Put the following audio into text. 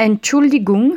Entschuldigung.